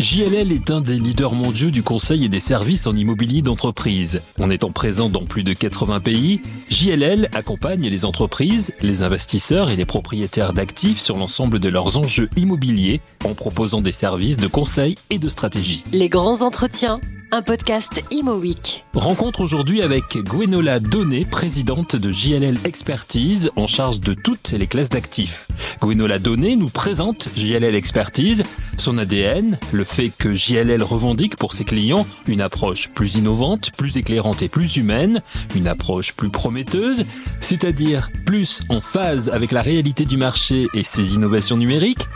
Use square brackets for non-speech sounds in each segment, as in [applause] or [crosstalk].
JLL est un des leaders mondiaux du conseil et des services en immobilier d'entreprise. En étant présent dans plus de 80 pays, JLL accompagne les entreprises, les investisseurs et les propriétaires d'actifs sur l'ensemble de leurs enjeux immobiliers en proposant des services de conseil et de stratégie. Les grands entretiens un podcast Imo. Rencontre aujourd'hui avec Gwenola Donné, présidente de JLL Expertise, en charge de toutes les classes d'actifs. Gwenola Donné nous présente JLL Expertise, son ADN, le fait que JLL revendique pour ses clients une approche plus innovante, plus éclairante et plus humaine, une approche plus prometteuse, c'est-à-dire plus en phase avec la réalité du marché et ses innovations numériques,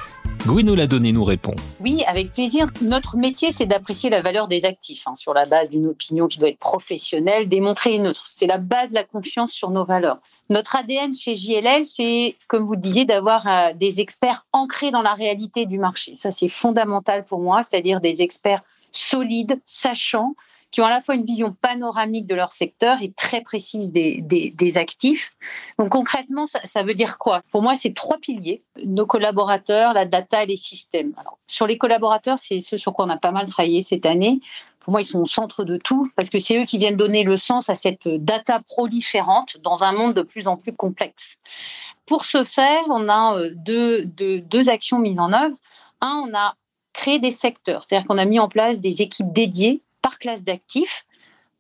Gweno Ladonné nous répond. Oui, avec plaisir. Notre métier, c'est d'apprécier la valeur des actifs hein, sur la base d'une opinion qui doit être professionnelle, démontrée et neutre. C'est la base de la confiance sur nos valeurs. Notre ADN chez JLL, c'est, comme vous le disiez, d'avoir euh, des experts ancrés dans la réalité du marché. Ça, c'est fondamental pour moi, c'est-à-dire des experts solides, sachants, qui ont à la fois une vision panoramique de leur secteur et très précise des, des, actifs. Donc concrètement, ça, veut dire quoi? Pour moi, c'est trois piliers nos collaborateurs, la data et les systèmes. Sur les collaborateurs, c'est ce sur quoi on a pas mal travaillé cette année. Pour moi, ils sont au centre de tout parce que c'est eux qui viennent donner le sens à cette data proliférante dans un monde de plus en plus complexe. Pour ce faire, on a euh, deux, deux, deux actions mises en œuvre. Un, on a créé des secteurs, c'est-à-dire qu'on a mis en place des équipes dédiées par classe d'actifs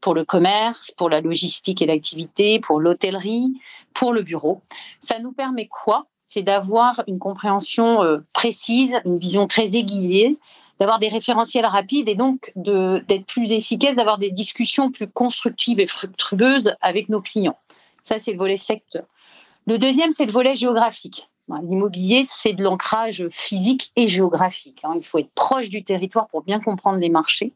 pour le commerce, pour la logistique et l'activité, pour l'hôtellerie, pour le bureau. Ça nous permet quoi? C'est d'avoir une compréhension euh, précise, une vision très aiguisée, d'avoir des référentiels rapides et donc d'être plus efficace, d'avoir des discussions plus constructives et fructueuses avec nos clients. Ça, c'est le volet secteur. Le deuxième, c'est le volet géographique. L'immobilier, c'est de l'ancrage physique et géographique. Hein. Il faut être proche du territoire pour bien comprendre les marchés.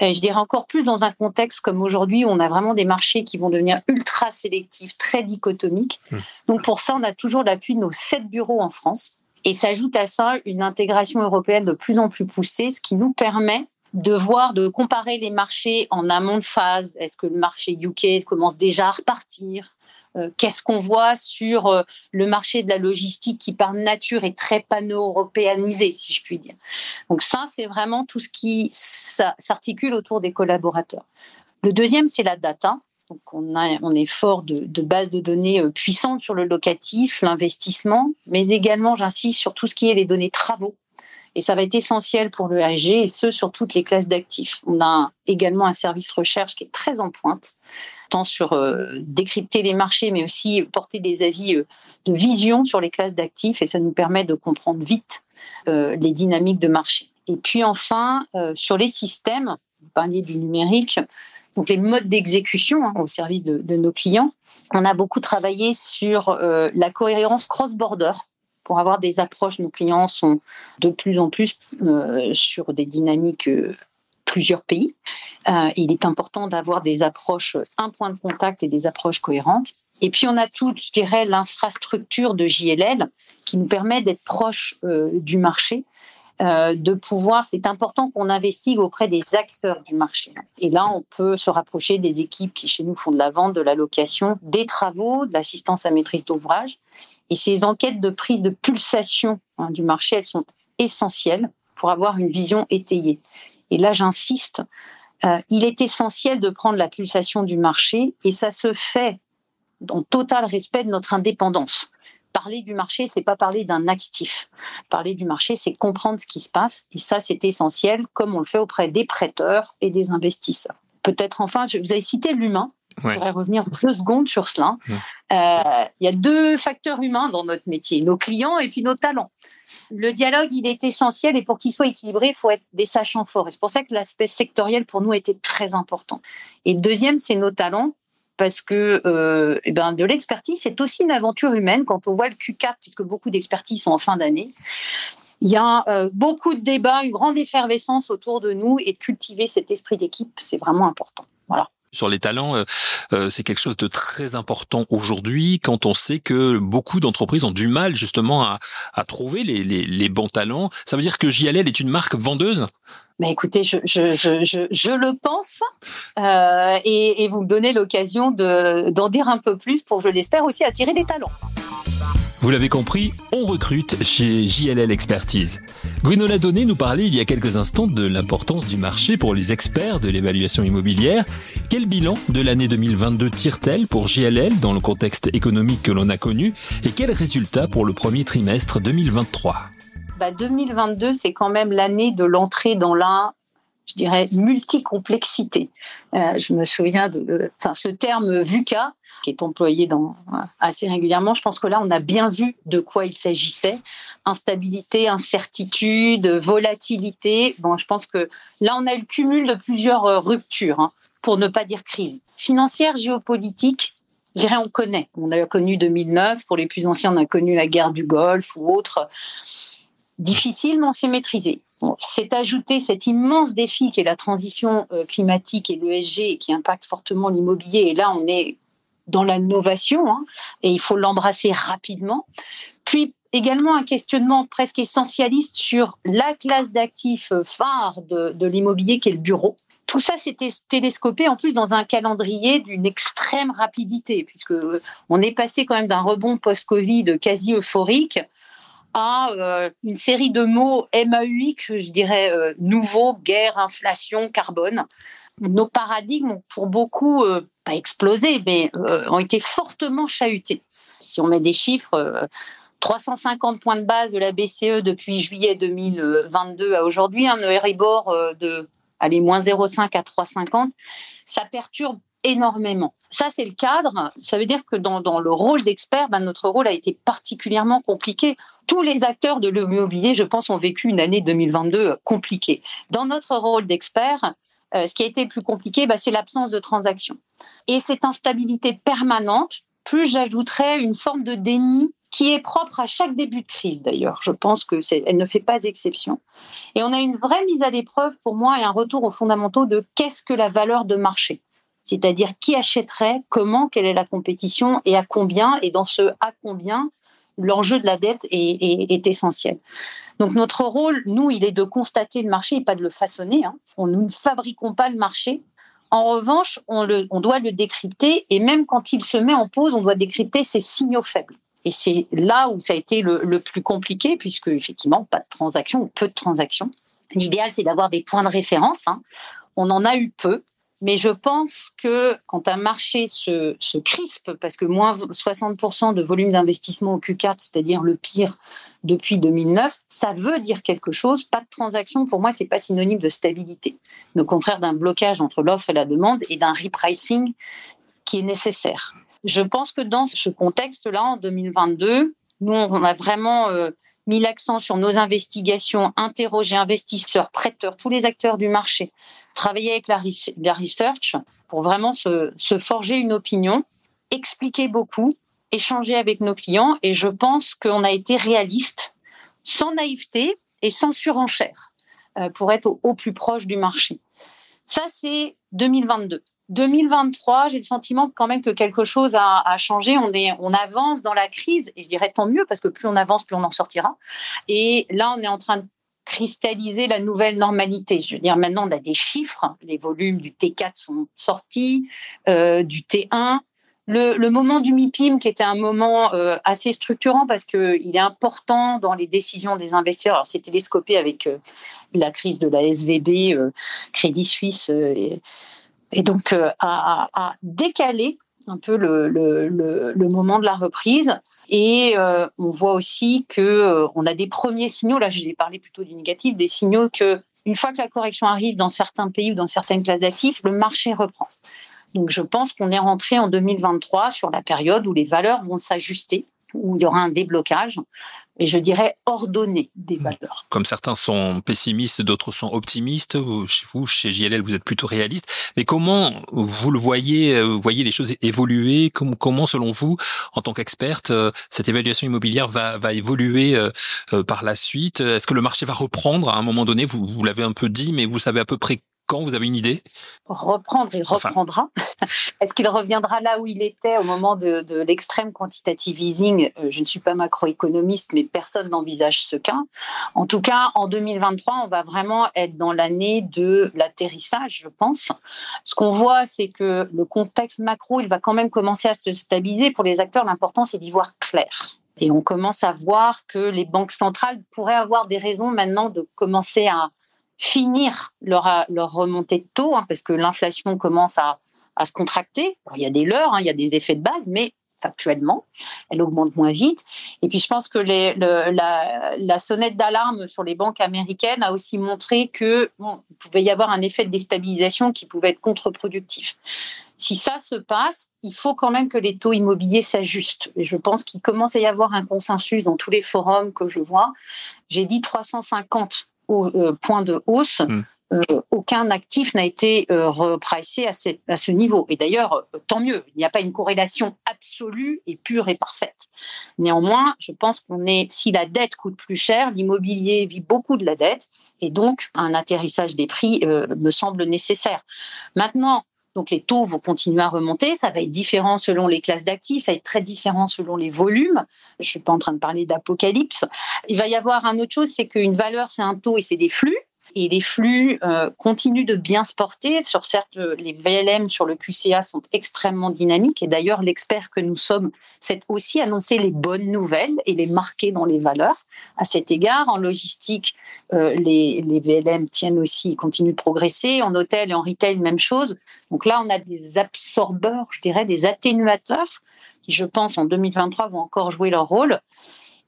Et je dirais encore plus dans un contexte comme aujourd'hui où on a vraiment des marchés qui vont devenir ultra sélectifs, très dichotomiques. Mmh. Donc pour ça, on a toujours l'appui de nos sept bureaux en France. Et s'ajoute à ça une intégration européenne de plus en plus poussée, ce qui nous permet de voir, de comparer les marchés en amont de phase. Est-ce que le marché UK commence déjà à repartir? Qu'est-ce qu'on voit sur euh, le marché de la logistique qui par nature est très panno-européanisé, si je puis dire. Donc ça, c'est vraiment tout ce qui s'articule autour des collaborateurs. Le deuxième, c'est la data. Donc on, est fort de, de bases de données euh, puissantes sur le locatif, l'investissement, mais également, j'insiste sur tout ce qui est les données travaux. Et ça va être essentiel pour le RG et ce, sur toutes les classes d'actifs. On a également un service recherche qui est très en pointe tant sur euh, décrypter les marchés, mais aussi porter des avis euh, de vision sur les classes d'actifs, et ça nous permet de comprendre vite euh, les dynamiques de marché. Et puis enfin, sur les systèmes, vous parliez du numérique, donc les modes d'exécution hein, au service de, de, nos clients, on a beaucoup travaillé sur la cohérence cross-border pour avoir des approches. Nos clients sont de plus en plus sur des dynamiques plusieurs pays. Euh, il est important d'avoir des approches, un point de contact et des approches cohérentes. Et puis on a tout, je dirais, l'infrastructure de JLL qui nous permet d'être proche euh, du marché, euh, de pouvoir. C'est important qu'on investigue auprès des acteurs du marché. Et là, on peut se rapprocher des équipes qui chez nous font de la vente, de la location, des travaux, de l'assistance à maîtrise d'ouvrage. Et ces enquêtes de prise de pulsation hein, du marché, elles sont essentielles pour avoir une vision étayée et là j'insiste, euh, il est essentiel de prendre la pulsation du marché et ça se fait dans total respect de notre indépendance. Parler du marché, c'est pas parler d'un actif. Parler du marché, c'est comprendre ce qui se passe et ça c'est essentiel comme on le fait auprès des prêteurs et des investisseurs. Peut-être enfin, je vous avez cité l'humain. Je voudrais revenir deux secondes sur cela. Euh, il y a deux facteurs humains dans notre métier, nos clients et puis nos talents le dialogue, il est essentiel et pour qu'il soit équilibré, il faut être des sachants forts. c'est pour ça que l'aspect sectoriel pour nous était très important. Et deuxième, c'est nos talents parce que euh, eh ben, de l'expertise, c'est aussi une aventure humaine. Quand on voit le Q4, puisque beaucoup d'expertises sont en fin d'année, il y a euh, beaucoup de débats, une grande effervescence autour de nous et de cultiver cet esprit d'équipe, c'est vraiment important. Voilà sur les talents, euh, euh, c'est quelque chose de très important aujourd'hui quand on sait que beaucoup d'entreprises ont du mal justement à, trouver les, bons talents. Ça veut dire que JLL est une marque vendeuse? Mais écoutez, je, le pense euh, et, et, vous me donnez l'occasion d'en dire un peu plus pour, je l'espère, aussi attirer des talents. Vous l'avez compris, on recrute chez JLL Expertise. Gwenola Donné nous parlait il y a quelques instants de l'importance du marché pour les experts de l'évaluation immobilière. Quel bilan de l'année 2022 tire-t-elle pour JLL dans le contexte économique que l'on a connu et quels résultats pour le premier trimestre 2023 bah 2022, c'est quand même l'année de l'entrée dans la je dirais, multicomplexité. Euh, je me souviens de ce terme VUCA, qui est employé dans, assez régulièrement. Je pense que là, on a bien vu de quoi il s'agissait. Instabilité, incertitude, volatilité. Bon, je pense que là, on a le cumul de plusieurs euh, ruptures, hein, pour ne pas dire crise. Financière, géopolitique, je dirais, on connaît. On a connu 2009. Pour les plus anciens, on a connu la guerre du Golfe ou autre. Difficile, mais on c'est ajouté cet immense défi qui est la transition euh, climatique et l'ESG qui impacte fortement l'immobilier. Et là, on est dans l'innovation hein, et il faut l'embrasser rapidement. Puis également un questionnement presque essentialiste sur la classe d'actifs phare de, l'immobilier qui est le bureau. Tout ça s'était télescopé en plus dans un calendrier d'une extrême rapidité, puisque on est passé quand même d'un rebond post-Covid quasi euphorique euh, une série de mots MAUX, je dirais euh, nouveau, guerre, inflation, carbone. Nos paradigmes ont pour beaucoup, euh, pas explosé, mais ont été fortement chahutés. Si on met des chiffres, 350 points de base de la BCE depuis juillet 2022 à aujourd'hui, un Euribor de allez, moins 0,5 à 3,50, ça perturbe énormément. Ça, c'est le cadre. Ça veut dire que dans, le rôle d'expert, ben, notre rôle a été particulièrement compliqué. Tous les acteurs de l'immobilier, je pense, ont vécu une année 2022 compliquée. Dans notre rôle d'expert, euh, ce qui a été le plus compliqué, ben, c'est l'absence de transactions. Et cette instabilité permanente, plus j'ajouterais une forme de déni qui est propre à chaque début de crise d'ailleurs. Je pense que elle ne fait pas exception. Et on a une vraie mise à l'épreuve pour moi et un retour aux fondamentaux de qu'est-ce que la valeur de marché c'est-à-dire qui achèterait, comment, quelle est la compétition et à combien. Et dans ce à combien, l'enjeu de la dette est, essentiel. Donc notre rôle, nous, il est de constater le marché et pas de le façonner. Hein. On, nous ne fabriquons pas le marché. En revanche, on, doit le décrypter et même quand il se met en pause, on doit décrypter ses signaux faibles. Et c'est là où ça a été le, plus compliqué, puisque effectivement, pas de transactions peu de transactions. L'idéal, c'est d'avoir des points de référence. Hein. On en a eu peu. Mais je pense que quand un marché se, se crispe, parce que moins 60% de volume d'investissement au Q4, c'est-à-dire le pire depuis 2009, ça veut dire quelque chose. Pas de transaction, pour moi, c'est pas synonyme de stabilité. Mais au contraire d'un blocage entre l'offre et la demande et d'un repricing qui est nécessaire. Je pense que dans ce contexte-là, en 2022, nous, on a vraiment euh, mis l'accent sur nos investigations, interroger investisseurs, prêteurs, tous les acteurs du marché, travailler avec la, research pour vraiment se, forger une opinion, expliquer beaucoup, échanger avec nos clients. Et je pense qu'on a été réaliste, sans naïveté et sans surenchère, euh, pour être au plus proche du marché. Ça, c'est 2022. 2023, j'ai le sentiment quand même que quelque chose a, changé. On, est, on avance dans la crise, et je dirais tant mieux, parce que plus on avance, plus on en sortira. Et là, on est en train de cristalliser la nouvelle normalité. Je veux dire, maintenant, on a des chiffres. Les volumes du T4 sont sortis, euh, du T1. Le, moment du MIPIM, qui était un moment euh, assez structurant parce qu'il est important dans les décisions des investisseurs. Alors, c'est télescopé avec euh, la crise de la SVB, Crédit Suisse. Et donc euh, à, décaler un peu le, moment de la reprise. Et euh, on voit aussi que euh, on a des premiers signaux. Là, je vais parler plutôt du négatif, des signaux que une fois que la correction arrive dans certains pays ou dans certaines classes d'actifs, le marché reprend. Donc, je pense qu'on est rentré en 2023 sur la période où les valeurs vont s'ajuster, où il y aura un déblocage et je dirais ordonner des valeurs. Comme certains sont pessimistes, d'autres sont optimistes. Chez vous, chez JLL, vous êtes plutôt réaliste. Mais comment vous le voyez, euh, vous voyez les choses évoluer? Comment, selon vous, en tant qu'experte, euh, cette évaluation immobilière va, va évoluer euh, par la suite? Est-ce que le marché va reprendre à un moment donné? Vous, vous l'avez un peu dit, mais vous savez à peu près quand Vous avez une idée? Reprendre, il reprendra. [laughs] Est-ce qu'il reviendra là où il était au moment de, l'extrême quantitative easing? Euh, Je ne suis pas macroéconomiste, mais personne n'envisage ce cas. En tout cas, en 2023, on va vraiment être dans l'année de l'atterrissage, je pense. Ce qu'on voit, c'est que le contexte macro, il va quand même commencer à se stabiliser. Pour les acteurs, l'important, c'est d'y voir clair. Et on commence à voir que les banques centrales pourraient avoir des raisons maintenant de commencer à finir leur, leur remontée de taux, hein, parce que l'inflation commence à, à se contracter. il y a des leurres, hein, il y a des effets de base, mais factuellement, elle augmente moins vite. Et puis je pense que les, la, sonnette d'alarme sur les banques américaines a aussi montré que pouvait y avoir un effet de déstabilisation qui pouvait être contre-productif. Si ça se passe, il faut quand même que les taux immobiliers s'ajustent. Et je pense qu'il commence à y avoir un consensus dans tous les forums que je vois. J'ai dit 350 euh, points de hausse. Hmm. Euh, aucun actif n'a été euh, repricé à, à, ce niveau. Et d'ailleurs, euh, tant mieux, il n'y a pas une corrélation absolue et pure et parfaite. Néanmoins, je pense qu'on est, si la dette coûte plus cher, l'immobilier vit beaucoup de la dette, et donc un atterrissage des prix me semble nécessaire. Maintenant, donc les taux vont continuer à remonter. Ça va être différent selon les classes d'actifs, ça va être très différent selon les volumes. Je suis pas en train de parler d'apocalypse. Il va y avoir un autre chose, c'est qu'une valeur, c'est un taux et c'est des flux et les flux euh, continuent de bien se porter. Sur certes, les VLM sur le QCA sont extrêmement dynamiques et d'ailleurs l'expert que nous sommes s'est aussi annoncé les bonnes nouvelles et les marquer dans les valeurs. À cet égard, en logistique, euh, les, les, VLM tiennent aussi, continuent de progresser. En hôtel et en retail, même chose. Donc là, on a des absorbeurs, je dirais, des atténuateurs qui, je pense, en 2023 vont encore jouer leur rôle.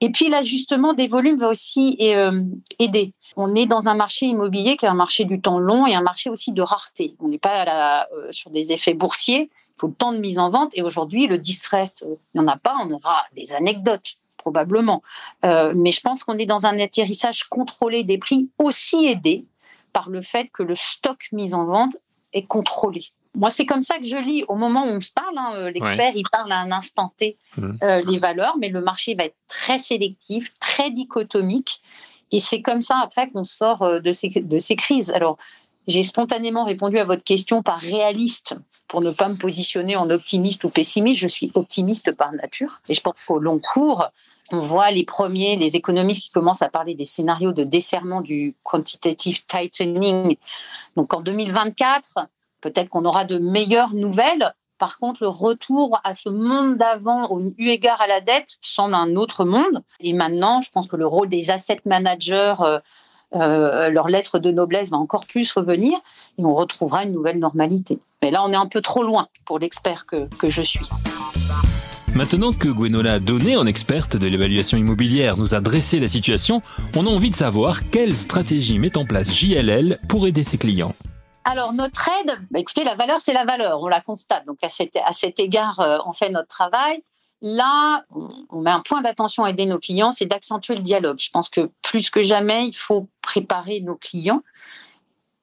Et puis l'ajustement des volumes va aussi euh, aider on est dans un marché immobilier qui est un marché du temps long et un marché aussi de rareté. On n'est pas euh, sur des effets boursiers. Il faut le temps de mise en vente. Et aujourd'hui, le distress, euh, il n'y en a pas. On aura des anecdotes probablement. Euh, mais je pense qu'on est dans un atterrissage contrôlé des prix, aussi aidé par le fait que le stock mis en vente est contrôlé. Moi, c'est comme ça que je lis au moment où on se parle. Hein, l'expert, il parle à un instant T mmh. les valeurs, mais le marché va être très sélectif, très dichotomique. Et c'est comme ça après qu'on sort euh, de ces, de ces crises. Alors, j'ai spontanément répondu à votre question par réaliste pour ne pas me positionner en optimiste ou pessimiste. Je suis optimiste par nature. Et je pense qu'au long cours, on voit les premiers, les économistes qui commencent à parler des scénarios de desserrement du quantitative tightening. Donc en 2024, peut-être qu'on aura de meilleures nouvelles. Par contre, le retour à ce monde d'avant, eu égard à la dette, semble un autre monde. Et maintenant, je pense que le rôle des asset managers, euh, euh, leur lettre de noblesse va encore plus revenir et on retrouvera une nouvelle normalité. Mais là, on est un peu trop loin pour l'expert que, que je suis. Maintenant que Gwenola Donné, en experte de l'évaluation immobilière, nous a dressé la situation, on a envie de savoir quelle stratégie met en place JLL pour aider ses clients. Alors, notre aide, bah, écoutez, la valeur, c'est la valeur, on la constate. Donc, à cet, à cet égard, euh, on fait notre travail. Là, on met un point d'attention à aider nos clients, c'est d'accentuer le dialogue. Je pense que plus que jamais, il faut préparer nos clients.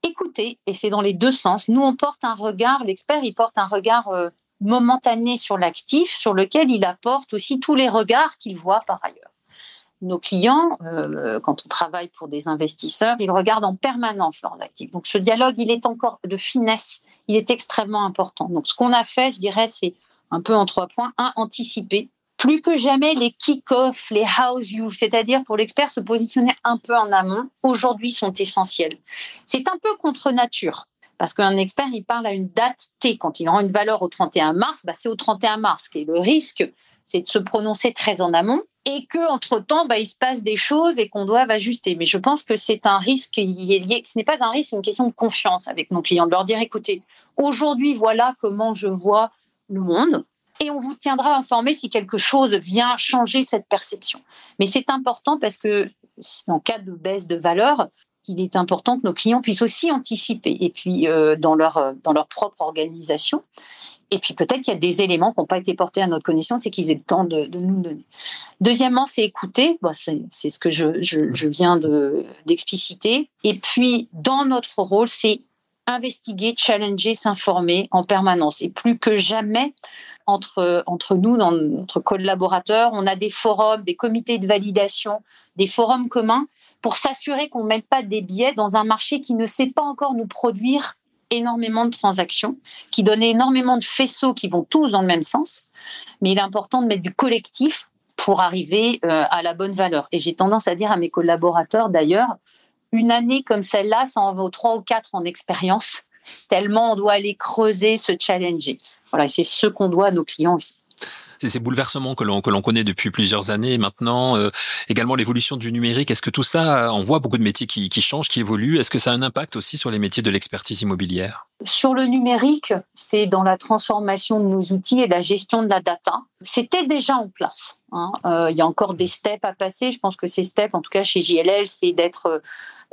Écoutez, et c'est dans les deux sens. Nous, on porte un regard, l'expert, il porte un regard euh, momentané sur l'actif, sur lequel il apporte aussi tous les regards qu'il voit par ailleurs nos clients, euh, quand on travaille pour des investisseurs, ils regardent en permanence leurs actifs. Donc ce dialogue, il est encore de finesse, il est extrêmement important. Donc ce qu'on a fait, je dirais, c'est un peu en trois points. Un, anticiper. Plus que jamais, les kick-off, les house you, c'est-à-dire pour l'expert se positionner un peu en amont, aujourd'hui sont essentiels. C'est un peu contre nature. Parce qu'un expert, il parle à une date T. Quand il rend une valeur au 31 mars, bah c'est au 31 mars. Et le risque, c'est de se prononcer très en amont et que entre temps bah, il se passe des choses et qu'on doit ajuster. Mais je pense que c'est un risque est lié ce n'est pas un risque c'est une question de confiance avec nos clients de leur dire écoutez aujourd'hui voilà comment je vois le monde et on vous tiendra informé si quelque chose vient changer cette perception. Mais c'est important parce que en cas de baisse de valeur il est important que nos clients puissent aussi anticiper. Et puis euh, dans leur dans leur propre organisation et puis peut-être qu'il y a des éléments qui n'ont pas été portés à notre connaissance et qu'ils aient le temps de, nous donner. Deuxièmement, c'est écouter. c'est ce que je, viens d'expliciter. et puis, dans notre rôle, c'est investiguer, challenger, s'informer en permanence. Et plus que jamais, entre, entre nous, dans notre collaborateurs, on a des forums, des comités de validation, des forums communs pour s'assurer qu'on ne mette pas des biais dans un marché qui ne sait pas encore nous produire énormément de transactions, qui donnent énormément de faisceaux qui vont tous dans le même sens. Mais il est important de mettre du collectif pour arriver euh, à la bonne valeur. Et j'ai tendance à dire à mes collaborateurs d'ailleurs, une année comme celle-là, ça en vaut trois ou quatre en expérience, tellement on doit aller creuser, se challenger. Voilà, c'est ce qu'on doit à nos clients aussi. C'est ces bouleversements que l'on que l'on connaît depuis plusieurs années maintenant, euh, également l'évolution du numérique. Est-ce que tout ça, on voit beaucoup de métiers qui, changent, qui évoluent. Est-ce que ça a un impact aussi sur les métiers de l'expertise immobilière? Sur le numérique, c'est dans la transformation de nos outils et la gestion de la data. C'était déjà en place. Hein. Euh, il y a encore des steps à passer. Je pense que ces steps, en tout cas chez JLL, c'est d'être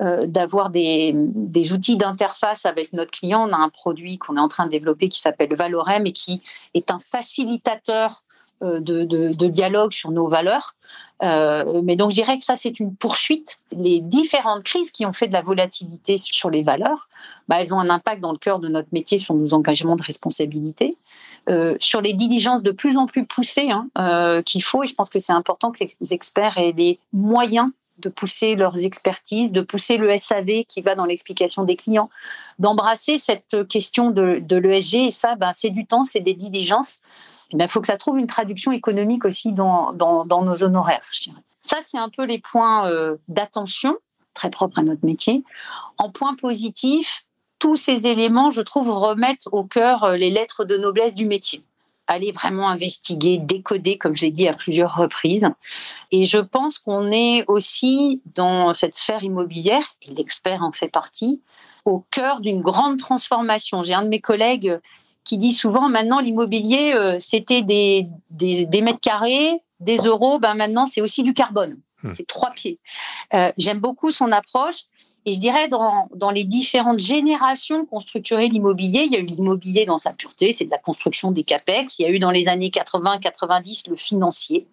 euh, d'avoir des, des, outils d'interface avec notre client. On a un produit qu'on est en train de développer qui s'appelle Valorem et qui est un facilitateur euh, de, dialogue sur nos valeurs. Euh, mais donc, je dirais que ça, c'est une poursuite. Les différentes crises qui ont fait de la volatilité sur les valeurs, bah, elles ont un impact dans le cœur de notre métier sur nos engagements de responsabilité. Euh, sur les diligences de plus en plus poussées hein, qu'il faut, et je pense que c'est important que les experts aient les moyens de pousser leurs expertises, de pousser le SAV qui va dans l'explication des clients, d'embrasser cette question de, de l'ESG. Et ça, ben, c'est du temps, c'est des diligences. Il eh faut que ça trouve une traduction économique aussi dans, dans, nos honoraires, je dirais. Ça, c'est un peu les points euh, d'attention, très propres à notre métier. En point positif, tous ces éléments, je trouve, remettent au cœur euh, les lettres de noblesse du métier. Aller vraiment investiguer, décoder, comme j'ai dit à plusieurs reprises. Et je pense qu'on est aussi dans cette sphère immobilière, et l'expert en fait partie, au cœur d'une grande transformation. J'ai un de mes collègues qui dit souvent maintenant l'immobilier, euh, c'était des, des, mètres carrés, des euros, ben maintenant c'est aussi du carbone. Hmm. C'est trois pieds. Euh, j'aime beaucoup son approche. Et je dirais, dans, dans les différentes générations qui ont structuré l'immobilier, il y a eu l'immobilier dans sa pureté, c'est de la construction des CAPEX. Il y a eu dans les années 80-90 le financier,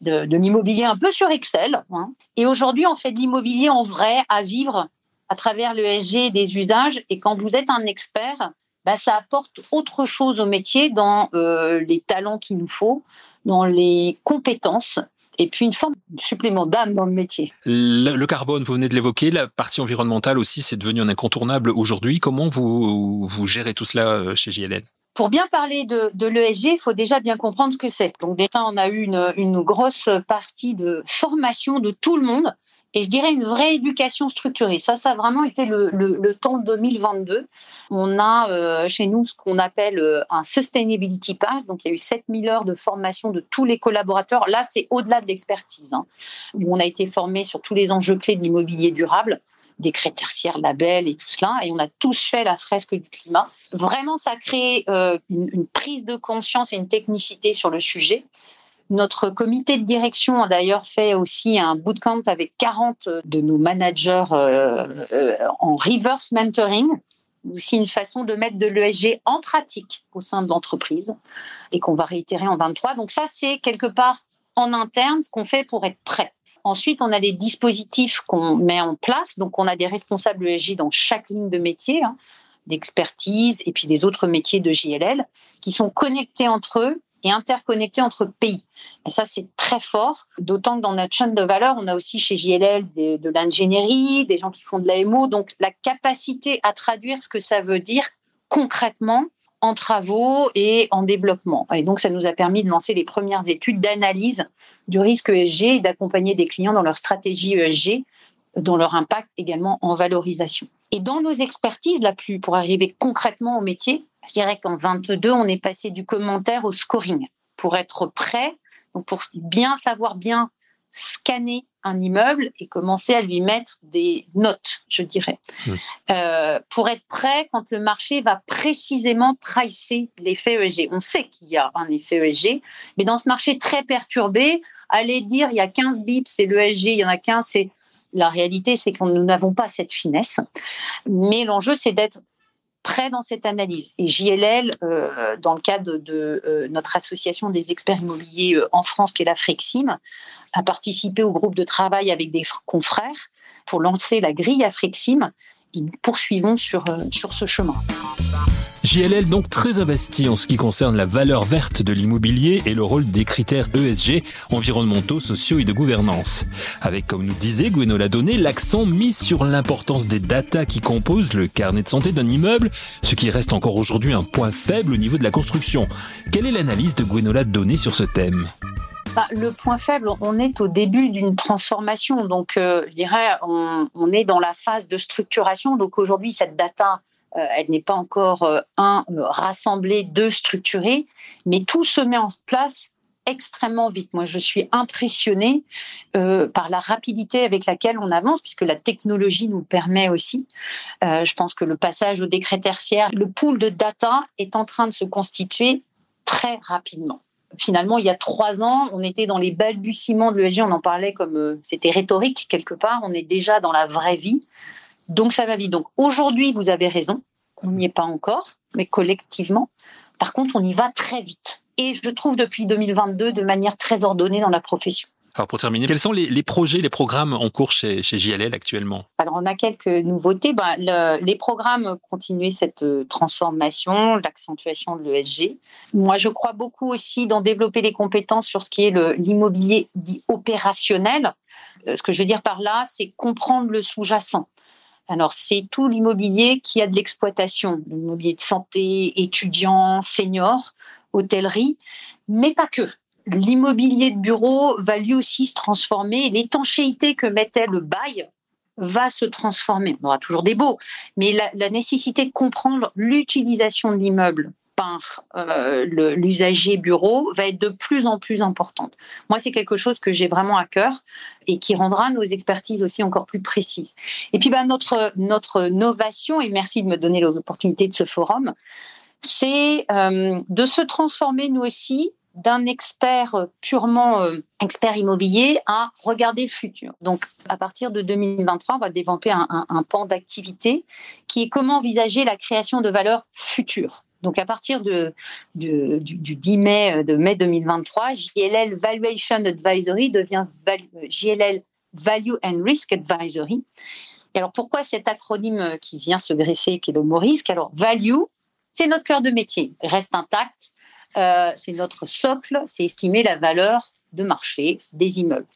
de, de l'immobilier un peu sur Excel. Hein. Et aujourd'hui, on fait de l'immobilier en vrai, à vivre à travers le SG des usages. Et quand vous êtes un expert, bah, ça apporte autre chose au métier dans euh, les talents qu'il nous faut, dans les compétences et puis une forme de supplément d'âme dans le métier. Le, carbone, vous venez de l'évoquer, la partie environnementale aussi, c'est devenu un incontournable aujourd'hui. Comment vous, vous gérez tout cela euh, chez JLL pour bien parler de, de l'ESG, il faut déjà bien comprendre ce que c'est. Donc déjà, on a eu une, une grosse partie de formation de tout le monde et je dirais une vraie éducation structurée. Ça, ça a vraiment été le, le, le temps 2022. On a euh, chez nous ce qu'on appelle euh, un Sustainability Pass. Donc, il y a eu 7000 heures de formation de tous les collaborateurs. Là, c'est au-delà de l'expertise, hein, on a été formé sur tous les enjeux clés de l'immobilier durable décret tertiaire, label et tout cela. Et on a tous fait la fresque du climat. Vraiment, ça a créé euh, une, prise de conscience et une technicité sur le sujet. Notre comité de direction a d'ailleurs fait aussi un bootcamp avec 40 de nos managers euh, euh, en reverse mentoring, aussi une façon de mettre de l'ESG en pratique au sein de l'entreprise et qu'on va réitérer en 23. Donc ça, c'est quelque part en interne ce qu'on fait pour être prêt. Ensuite, on a les dispositifs qu'on met en place. Donc, on a des responsables ESG dans chaque ligne de métier, hein, d'expertise et puis des autres métiers de JLL qui sont connectés entre eux et interconnectés entre pays. Et ça, c'est très fort, d'autant que dans notre chaîne de valeur, on a aussi chez JLL de l'ingénierie, des gens qui font de l'AMO, donc la capacité à traduire ce que ça veut dire concrètement en travaux et en développement. Et donc, ça nous a permis de lancer les premières études d'analyse du risque ESG et d'accompagner des clients dans leur stratégie ESG, dans leur impact également en valorisation. Et dans nos expertises, la plus, pour arriver concrètement au métier, je dirais qu'en 22, on est passé du commentaire au scoring pour être prêt, donc pour bien savoir bien scanner un immeuble et commencer à lui mettre des notes, je dirais, mmh. euh, pour être prêt quand le marché va précisément pricer l'effet ESG. On sait qu'il y a un effet ESG, mais dans ce marché très perturbé, aller dire il y a 15 bips, c'est l'ESG, il y en a 15, c'est la réalité, c'est que nous n'avons pas cette finesse. Mais l'enjeu, c'est d'être près dans cette analyse. Et JLL, euh, dans le cadre de euh, notre association des experts immobiliers euh, en France, qui est la Frexim, a participé au groupe de travail avec des confrères pour lancer la grille à Frexim. Et nous poursuivons sur, sur ce chemin. JLL donc très investi en ce qui concerne la valeur verte de l'immobilier et le rôle des critères ESG, environnementaux, sociaux et de gouvernance. Avec, comme nous disait Gwenola Donné, l'accent mis sur l'importance des datas qui composent le carnet de santé d'un immeuble, ce qui reste encore aujourd'hui un point faible au niveau de la construction. Quelle est l'analyse de Gwenola Donné sur ce thème? Bah, le point faible, on est au début d'une transformation. Donc, euh, je dirais, on, est dans la phase de structuration. Donc, aujourd'hui, cette data, elle n'est pas encore, euh, un, rassemblée, deux, structurée, mais tout se met en place extrêmement vite. Moi, je suis impressionnée euh, par la rapidité avec laquelle on avance, puisque la technologie nous permet aussi. Euh, je pense que le passage au décret tertiaire, le pool de data est en train de se constituer très rapidement. Finalement, il y a trois ans, on était dans les balbutiements de l'ESG, on en parlait comme euh, c'était rhétorique quelque part, on est déjà dans la vraie vie. Donc ça va vite. Donc aujourd'hui, vous avez raison, on n'y est pas encore, mais collectivement. Par contre, on y va très vite. Et je trouve depuis 2022 de manière très ordonnée dans la profession. Alors pour terminer, quels sont les, projets, les programmes en cours chez, chez JLL actuellement? Alors on a quelques nouveautés. Ben, les programmes continuent cette euh, transformation, l'accentuation de l'ESG. Moi je crois beaucoup aussi dans développer les compétences sur ce qui est l'immobilier dit opérationnel. Euh, ce que je veux dire par là, c'est comprendre le sous-jacent. Alors, c'est tout l'immobilier qui a de l'exploitation, l'immobilier de santé, étudiants, seniors, hôtellerie, mais pas que. L'immobilier de bureau va lui aussi se transformer. L'étanchéité que mettait le bail va se transformer. On aura toujours des beaux, mais la, la nécessité de comprendre l'utilisation de l'immeuble par euh, l'usager bureau va être de plus en plus importante. Moi, c'est quelque chose que j'ai vraiment à cœur et qui rendra nos expertises aussi encore plus précises. Et puis, ben, notre, notre novation, et merci de me donner l'opportunité de ce forum, c'est euh, de se transformer, nous aussi, d'un expert purement euh, expert immobilier à regarder le futur. Donc, à partir de 2023, on va développer un, un, un pan d'activité qui est comment envisager la création de valeur future. Donc à partir du, 10 mai, euh, de mai 2023, JLL Valuation Advisory devient JLL Value and Risk Advisory. Et alors pourquoi cet acronyme qui vient se greffer, qui est le mot risque? Alors value, c'est notre cœur de métier, reste intact, euh, c'est notre socle, c'est estimer la valeur de marché des immeubles.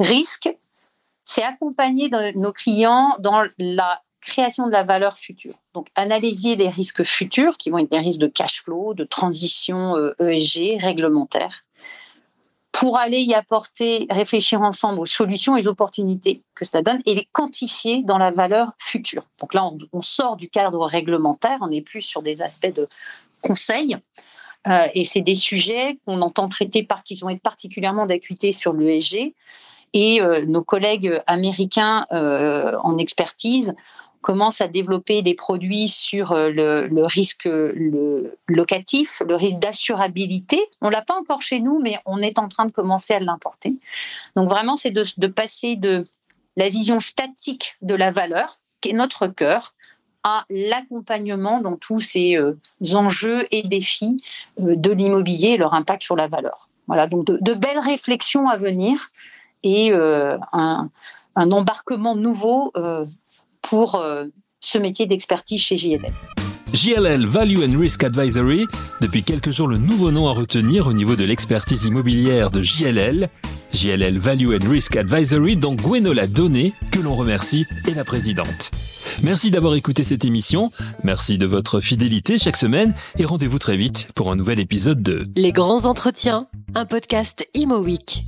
Risque, c'est accompagner nos clients dans la création de la valeur future. Donc, analyser les risques futurs, qui vont être des risques de cash flow, de transition ESG, euh, e réglementaire, pour aller y apporter, réfléchir ensemble aux solutions et aux opportunités que cela donne et les quantifier dans la valeur future. Donc là, on, sort du cadre réglementaire, on est plus sur des aspects de conseil. Euh, et c'est des sujets qu'on entend traiter par qui vont être particulièrement d'acuité sur l'ESG. Et euh, nos collègues américains en expertise commence à développer des produits sur euh, le, risque locatif, le risque d'assurabilité. On l'a pas encore chez nous, mais on est en train de commencer à l'importer. Donc vraiment, c'est de, passer de la vision statique de la valeur, qui est notre cœur, à l'accompagnement dans tous ces euh, enjeux et défis euh, de l'immobilier et leur impact sur la valeur. Voilà, donc de, belles réflexions à venir et un, embarquement nouveau pour euh, ce métier d'expertise chez JLL. JLL Value and Risk Advisory, depuis quelques jours le nouveau nom à retenir au niveau de l'expertise immobilière de JLL. JLL Value and Risk Advisory, dont Gwenola Donné, que l'on remercie, est la présidente. Merci d'avoir écouté cette émission, merci de votre fidélité chaque semaine et rendez-vous très vite pour un nouvel épisode de Les grands entretiens, un podcast Imo Week.